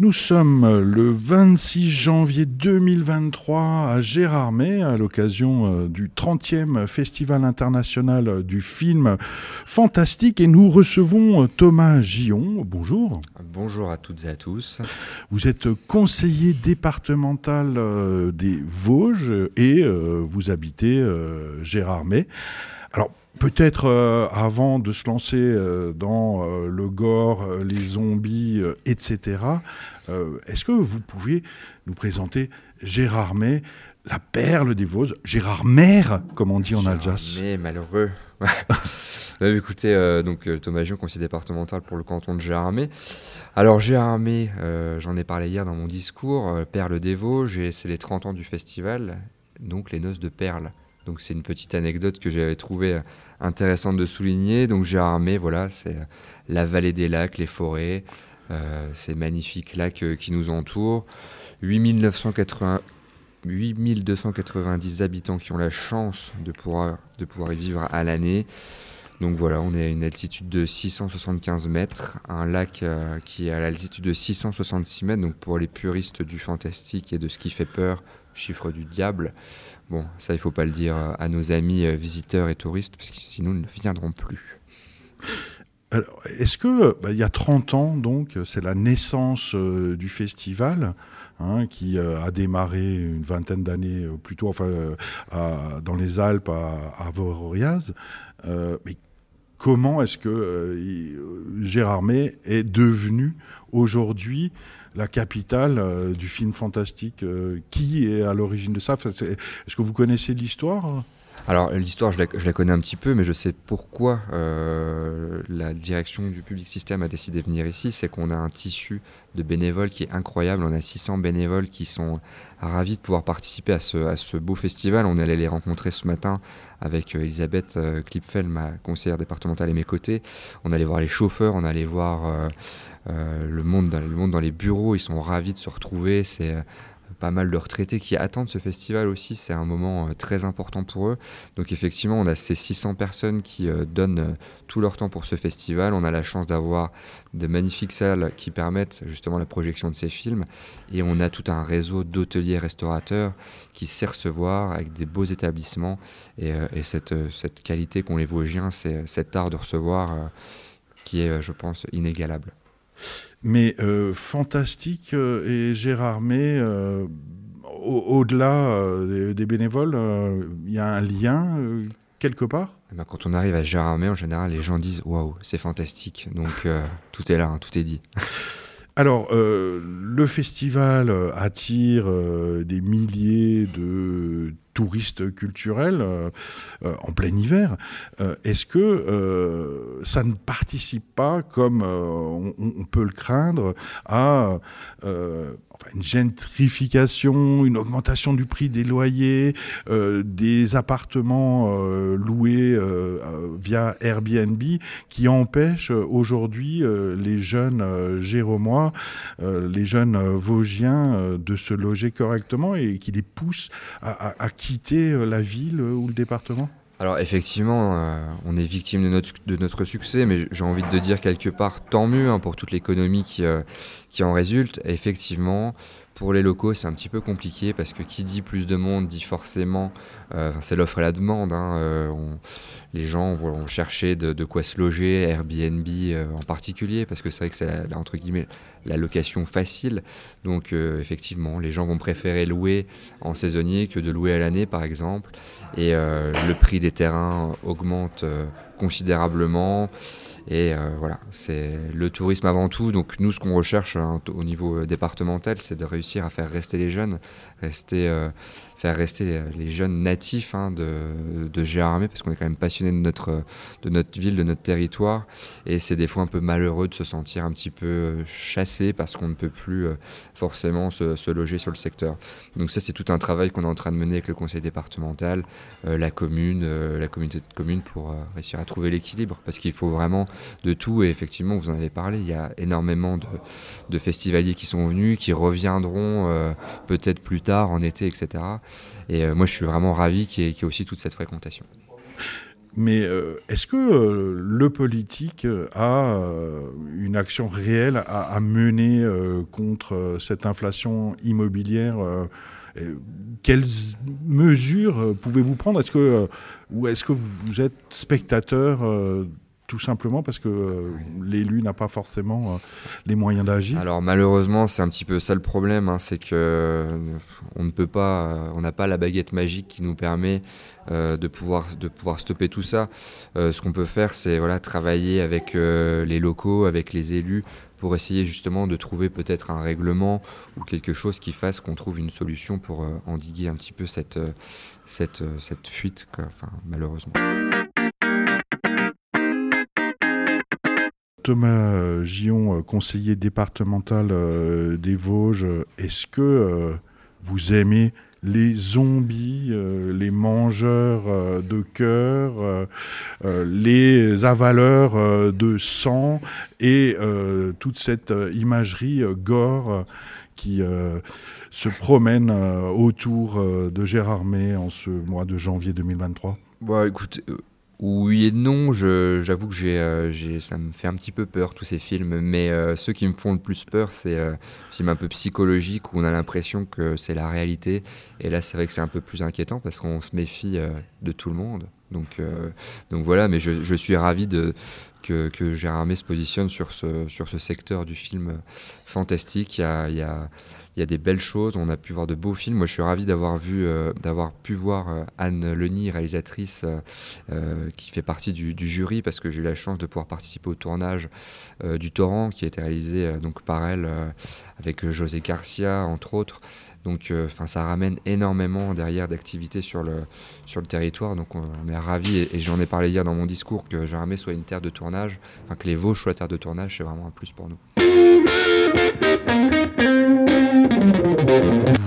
Nous sommes le 26 janvier 2023 à Gérardmer à l'occasion euh, du 30e Festival international du film fantastique et nous recevons euh, Thomas Gillon. Bonjour. Bonjour à toutes et à tous. Vous êtes conseiller départemental euh, des Vosges et vous habitez Gérardmer. Alors Peut-être euh, avant de se lancer euh, dans euh, le gore, les zombies, etc., est-ce que vous pouvez nous présenter Gérard May, la perle des Vosges, Gérard Mère, comme on dit en Alsace? Mais malheureux. Écoutez, donc Thomas Gion, conseiller départemental pour le canton de Gérardmer. Alors Gérardmer, j'en ai parlé hier dans mon discours, perle des Vosges, c'est les 30 ans du festival, donc les noces de perles. Donc c'est une petite anecdote que j'avais trouvée euh, intéressante de souligner. Donc j'ai armé, voilà, c'est euh, la vallée des lacs, les forêts, euh, ces magnifiques lacs qui nous entourent. 8290 habitants qui ont la chance de pouvoir, de pouvoir y vivre à l'année. Donc voilà, on est à une altitude de 675 mètres, un lac qui est à l'altitude de 666 mètres. Donc pour les puristes du fantastique et de ce qui fait peur, chiffre du diable. Bon, ça, il ne faut pas le dire à nos amis euh, visiteurs et touristes, parce que sinon, ils ne viendront plus. Est-ce que, bah, il y a 30 ans, donc, c'est la naissance euh, du festival hein, qui euh, a démarré une vingtaine d'années plus tôt, enfin, dans les Alpes, à, à mais comment est-ce que Gérard May est devenu aujourd'hui la capitale euh, du film fantastique. Euh, qui est à l'origine de ça? Est-ce que vous connaissez l'histoire? Alors l'histoire, je, la, connais un petit peu, mais je sais pourquoi euh, la direction du Public System a décidé de venir ici. C'est qu'on a un tissu de bénévoles qui est incroyable. On a 600 bénévoles qui sont ravis de pouvoir participer à ce, beau festival. On est les rencontrer ce matin avec Elisabeth Klipfel, ma conseillère départementale, à mes côtés. On allait voir les chauffeurs, on allait voir... Euh, le, monde dans, les bureaux, ils sont ravis de se retrouver. Euh, pas mal de retraités qui attendent ce festival aussi. C'est un moment euh, très important pour eux. Donc effectivement, on a ces 600 personnes qui donnent tout leur temps pour ce festival. On a la chance d'avoir de magnifiques salles qui permettent justement la projection de ces films. Et on a tout un réseau d'hôteliers restaurateurs qui sait recevoir avec des beaux établissements. Et, cette, cette, qualité qu'ont les Vosgiens, c'est cet art de recevoir qui est, je pense, inégalable. Mais euh, Fantastique euh, et Gérard May, euh, au-delà des, bénévoles, il y a un lien quelque part? Eh ben, Quand on arrive à Gérard May, en général, les gens disent Waouh, c'est fantastique. Donc tout est là, hein, tout est dit. Alors, le festival attire des milliers de touristes culturels euh, euh, en plein hiver, euh, est-ce que ça ne participe pas, comme on, peut le craindre, à une gentrification, une augmentation du prix des loyers, des appartements loués via Airbnb qui empêchent aujourd'hui les jeunes Jéromois, les jeunes Vosgiens de se loger correctement et qui les poussent à, à quitter euh, la ville euh, ou le département? Alors effectivement, euh, on est victime de notre, succès, mais j'ai envie de dire quelque part tant mieux hein, pour toute l'économie qui, qui en résulte. effectivement, pour les locaux, c'est un petit peu compliqué parce que qui dit plus de monde dit forcément, c'est l'offre et la demande. Hein, les gens vont chercher de, quoi se loger, Airbnb en particulier, parce que c'est vrai que c'est entre guillemets la location facile. Donc euh, effectivement, les gens vont préférer louer en saisonnier que de louer à l'année par exemple. Et euh, le prix des terrains augmente euh, considérablement. Et voilà, c'est le tourisme avant tout. Donc nous, ce qu'on recherche hein, au niveau départemental, c'est de réussir à faire rester les jeunes, rester faire rester les jeunes natifs hein, de, de Gérardmer, parce qu'on est quand même passionné de notre, de notre ville, de notre territoire. Et c'est des fois un peu malheureux de se sentir un petit peu euh, chassé parce qu'on ne peut plus euh, forcément se, loger sur le secteur. Donc ça, c'est tout un travail qu'on est en train de mener avec le conseil départemental, euh, la commune, la communauté de communes pour réussir à trouver l'équilibre, parce qu'il faut vraiment de tout. Et effectivement, vous en avez parlé, il y a énormément de, de festivaliers qui sont venus, qui reviendront peut-être plus tard en été, etc. Et euh, moi, je suis vraiment ravi qu'il y, ait aussi toute cette fréquentation. Mais euh, est-ce que euh, le politique a une action réelle à, mener contre cette inflation immobilière Quelles mesures pouvez-vous prendre? Est-ce que, ou est-ce que vous êtes spectateur tout simplement parce que euh, l'élu n'a pas forcément euh, les moyens d'agir? Alors malheureusement, c'est un petit peu ça le problème, hein, c'est que euh, on ne peut pas, on n'a pas la baguette magique qui nous permet de pouvoir de pouvoir stopper tout ça. ce qu'on peut faire, c'est voilà travailler avec les locaux, avec les élus pour essayer justement de trouver peut-être un règlement ou quelque chose qui fasse qu'on trouve une solution pour endiguer un petit peu cette cette cette fuite, malheureusement. Thomas Gion, euh, conseiller départemental euh, des Vosges, est-ce que euh, vous aimez les zombies, les mangeurs de cœur, les avaleurs de sang et toute cette imagerie gore qui se promène autour de Gérardmer en ce mois de janvier 2023 bah, écoute, oui et non, j'avoue que euh, j'ai, ça me fait un petit peu peur tous ces films, mais euh, ceux qui me font le plus peur, c'est euh, films un peu psychologiques où on a l'impression que c'est la réalité. Et là, c'est vrai que c'est un peu plus inquiétant parce qu'on se méfie de tout le monde. Donc, donc voilà, mais je, je suis ravi de, que, que Gérard Armé se positionne sur ce, sur ce secteur du film fantastique. Il y a, il y a il y a des belles choses, on a pu voir de beaux films. Moi, je suis ravi d'avoir euh, pu voir euh, Anne Leni, réalisatrice euh, qui fait partie du, jury, parce que j'ai eu la chance de pouvoir participer au tournage du Torrent, qui a été réalisé donc par elle avec José Garcia, entre autres. Donc, enfin, ça ramène énormément derrière d'activités sur le, sur le territoire. Donc, on, est ravis, et, j'en ai parlé hier dans mon discours, que Jamais soit une terre de tournage, enfin, que les Vosges soient terre de tournage, c'est vraiment un plus pour nous.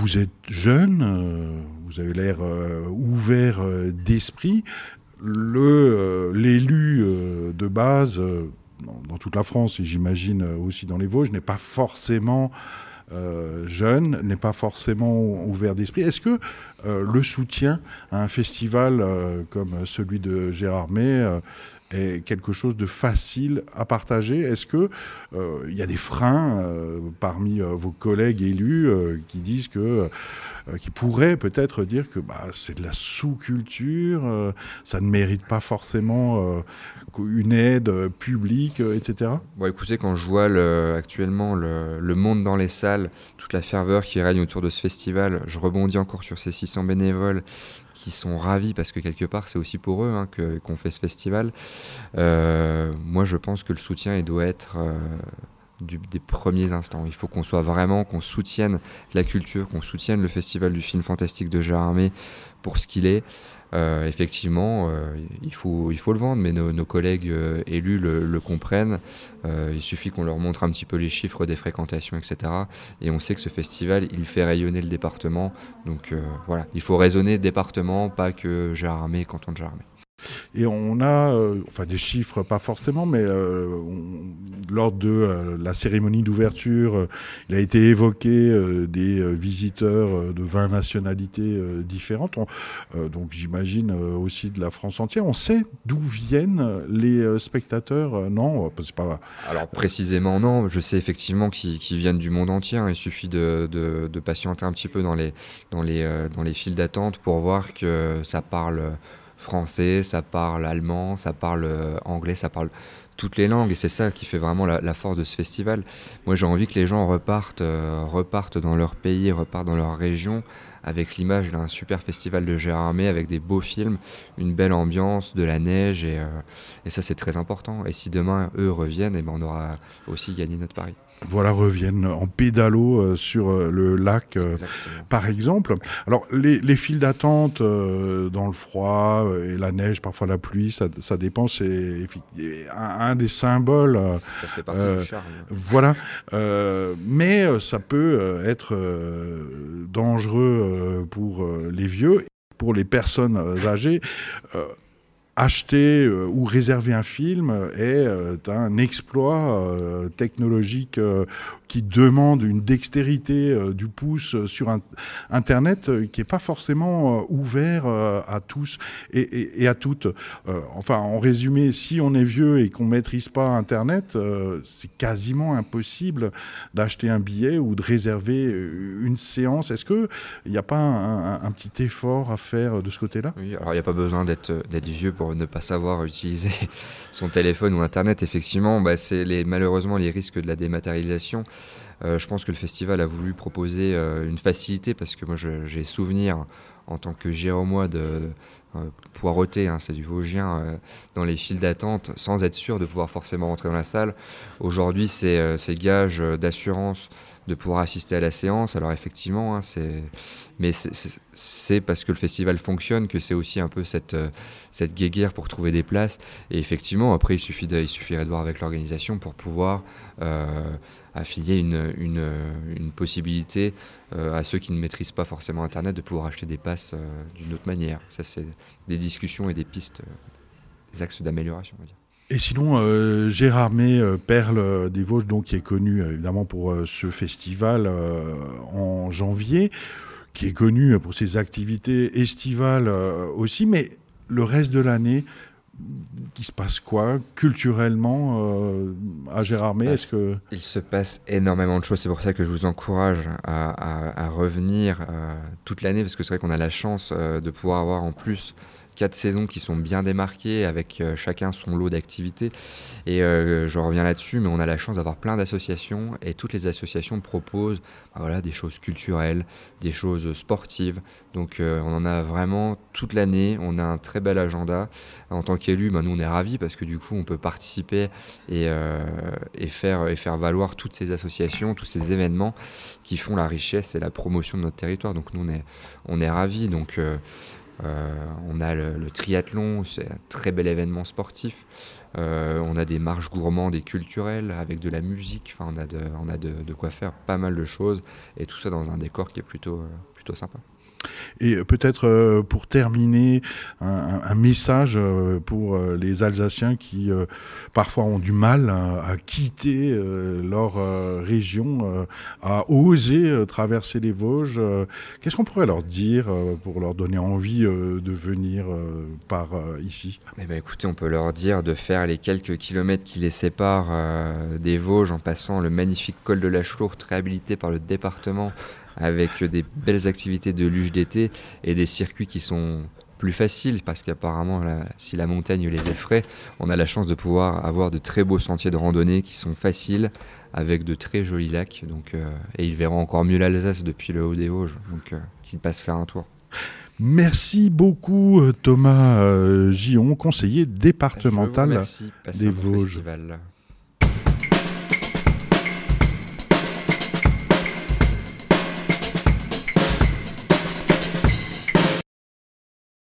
Vous êtes jeune, euh, vous avez l'air euh, ouvert euh, d'esprit. L'élu de base, dans toute la France et j'imagine aussi dans les Vosges, n'est pas forcément jeune, n'est pas forcément ouvert d'esprit. Est-ce que le soutien à un festival comme celui de Gérard May est quelque chose de facile à partager Est-ce que euh, il y a des freins euh, parmi euh, vos collègues élus qui disent que qui pourraient peut-être dire que bah, c'est de la sous-culture, ça ne mérite pas forcément une aide publique, etc. Bon, écoutez, quand je vois actuellement le, le, monde dans les salles, toute la ferveur qui règne autour de ce festival, je rebondis encore sur ces 600 bénévoles qui sont ravis parce que quelque part c'est aussi pour eux hein, qu'on fait ce festival. Euh, moi je pense que le soutien il doit être euh, des premiers instants. Il faut qu'on soit vraiment, qu'on soutienne la culture, qu'on soutienne le festival du film fantastique de Gérardmer pour ce qu'il est. Euh, effectivement, euh, il, faut, le vendre, mais nos, collègues euh, élus le, comprennent. il suffit qu'on leur montre un petit peu les chiffres des fréquentations, etc. Et on sait que ce festival, il fait rayonner le département. Donc voilà, il faut raisonner département, pas que Gérardmer, canton de Gérardmer. Et on a, euh, enfin des chiffres pas forcément, mais euh, lors de euh, la cérémonie d'ouverture, il a été évoqué des visiteurs de 20 nationalités différentes, donc j'imagine aussi de la France entière. On sait d'où viennent les spectateurs Non, c'est pas. Alors précisément non, je sais effectivement qu'ils viennent du monde entier. Hein. Il suffit de, de, de, patienter un petit peu dans les, dans les, dans les files d'attente pour voir que ça parle français, ça parle allemand, ça parle euh, anglais, ça parle toutes les langues et c'est ça qui fait vraiment la, force de ce festival. Moi j'ai envie que les gens repartent, euh, repartent dans leur pays, repartent dans leur région avec l'image d'un super festival de Gérardmer avec des beaux films, une belle ambiance, de la neige et, euh, et ça c'est très important. Et si demain eux reviennent, et eh ben, on aura aussi gagné notre pari voilà, reviennent en pédalo euh, sur euh, le lac, euh, par exemple. Alors, les, les files d'attente dans le froid et la neige, parfois la pluie, ça, ça dépend. C'est un, des symboles. Ça fait partie du charme. Voilà. mais ça peut être dangereux pour les vieux, pour les personnes âgées acheter euh, ou réserver un film est euh, un exploit euh, technologique qui demande une dextérité du pouce sur un, Internet qui n'est pas forcément ouvert à tous et, à toutes. enfin, en résumé, si on est vieux et qu'on ne maîtrise pas Internet, c'est quasiment impossible d'acheter un billet ou de réserver une séance. Est-ce qu'il n'y a pas un, petit effort à faire de ce côté-là? Oui, alors il n'y a pas besoin d'être vieux pour ne pas savoir utiliser son téléphone ou Internet. Effectivement, bah, c'est les, malheureusement les risques de la dématérialisation. Euh, je pense que le festival a voulu proposer euh, une facilité parce que moi j'ai souvenir en tant que Jéromois de euh, hein, c'est du Vosgien, dans les files d'attente sans être sûr de pouvoir forcément rentrer dans la salle. Aujourd'hui, c'est gage d'assurance de pouvoir assister à la séance. Alors effectivement, hein, c'est mais c'est parce que le festival fonctionne que c'est aussi un peu cette, cette guéguerre pour trouver des places. Et effectivement, après, il, suffit il suffirait de voir avec l'organisation pour pouvoir affilier une, une, une possibilité euh, à ceux qui ne maîtrisent pas forcément Internet de pouvoir acheter des passes euh, d'une autre manière. Ça, c'est des discussions et des pistes, euh, des axes d'amélioration. Et sinon, Gérard May, Perle des Vosges, donc, qui est connu évidemment pour ce festival en janvier, qui est connu pour ses activités estivales aussi, mais le reste de l'année, il se passe quoi culturellement euh, à Gérardmer Est-ce que il se passe énormément de choses. C'est pour ça que je vous encourage à, revenir euh, toute l'année parce que c'est vrai qu'on a la chance euh, de pouvoir avoir en plus quatre saisons qui sont bien démarquées avec euh, chacun son lot d'activités. Et euh, je reviens là-dessus, mais on a la chance d'avoir plein d'associations et toutes les associations proposent bah voilà, des choses culturelles, des choses sportives. Donc euh, on en a vraiment toute l'année. On a un très bel agenda. En tant qu'élu, bah, nous on est ravis parce que du coup on peut participer et, faire, et faire valoir toutes ces associations, tous ces événements qui font la richesse et la promotion de notre territoire. Donc nous on est, on est ravis. Donc on a le, triathlon, c'est un très bel événement sportif. Euh, on a des marches gourmandes et culturelles avec de la musique. Enfin, on a, de, on a de, quoi faire pas mal de choses et tout ça dans un décor qui est plutôt, euh, plutôt sympa. Et peut-être euh, pour terminer, un, message euh, pour euh, les Alsaciens qui parfois ont du mal à, quitter leur région, à oser traverser les Vosges. Qu'est-ce qu'on pourrait leur dire pour leur donner envie de venir par ici? Eh ben, Écoutez, on peut leur dire de faire les quelques kilomètres qui les séparent des Vosges en passant le magnifique col de la Chlourte réhabilité par le département avec des belles activités de luge d'été et des circuits qui sont plus faciles parce qu'apparemment si la montagne les effraie, on a la chance de pouvoir avoir de très beaux sentiers de randonnée qui sont faciles avec de très jolis lacs donc euh, et ils verront encore mieux l'Alsace depuis le haut des Vosges donc euh, qu'ils passent faire un tour. Merci beaucoup euh, Thomas Gion, conseiller départemental des Vosges.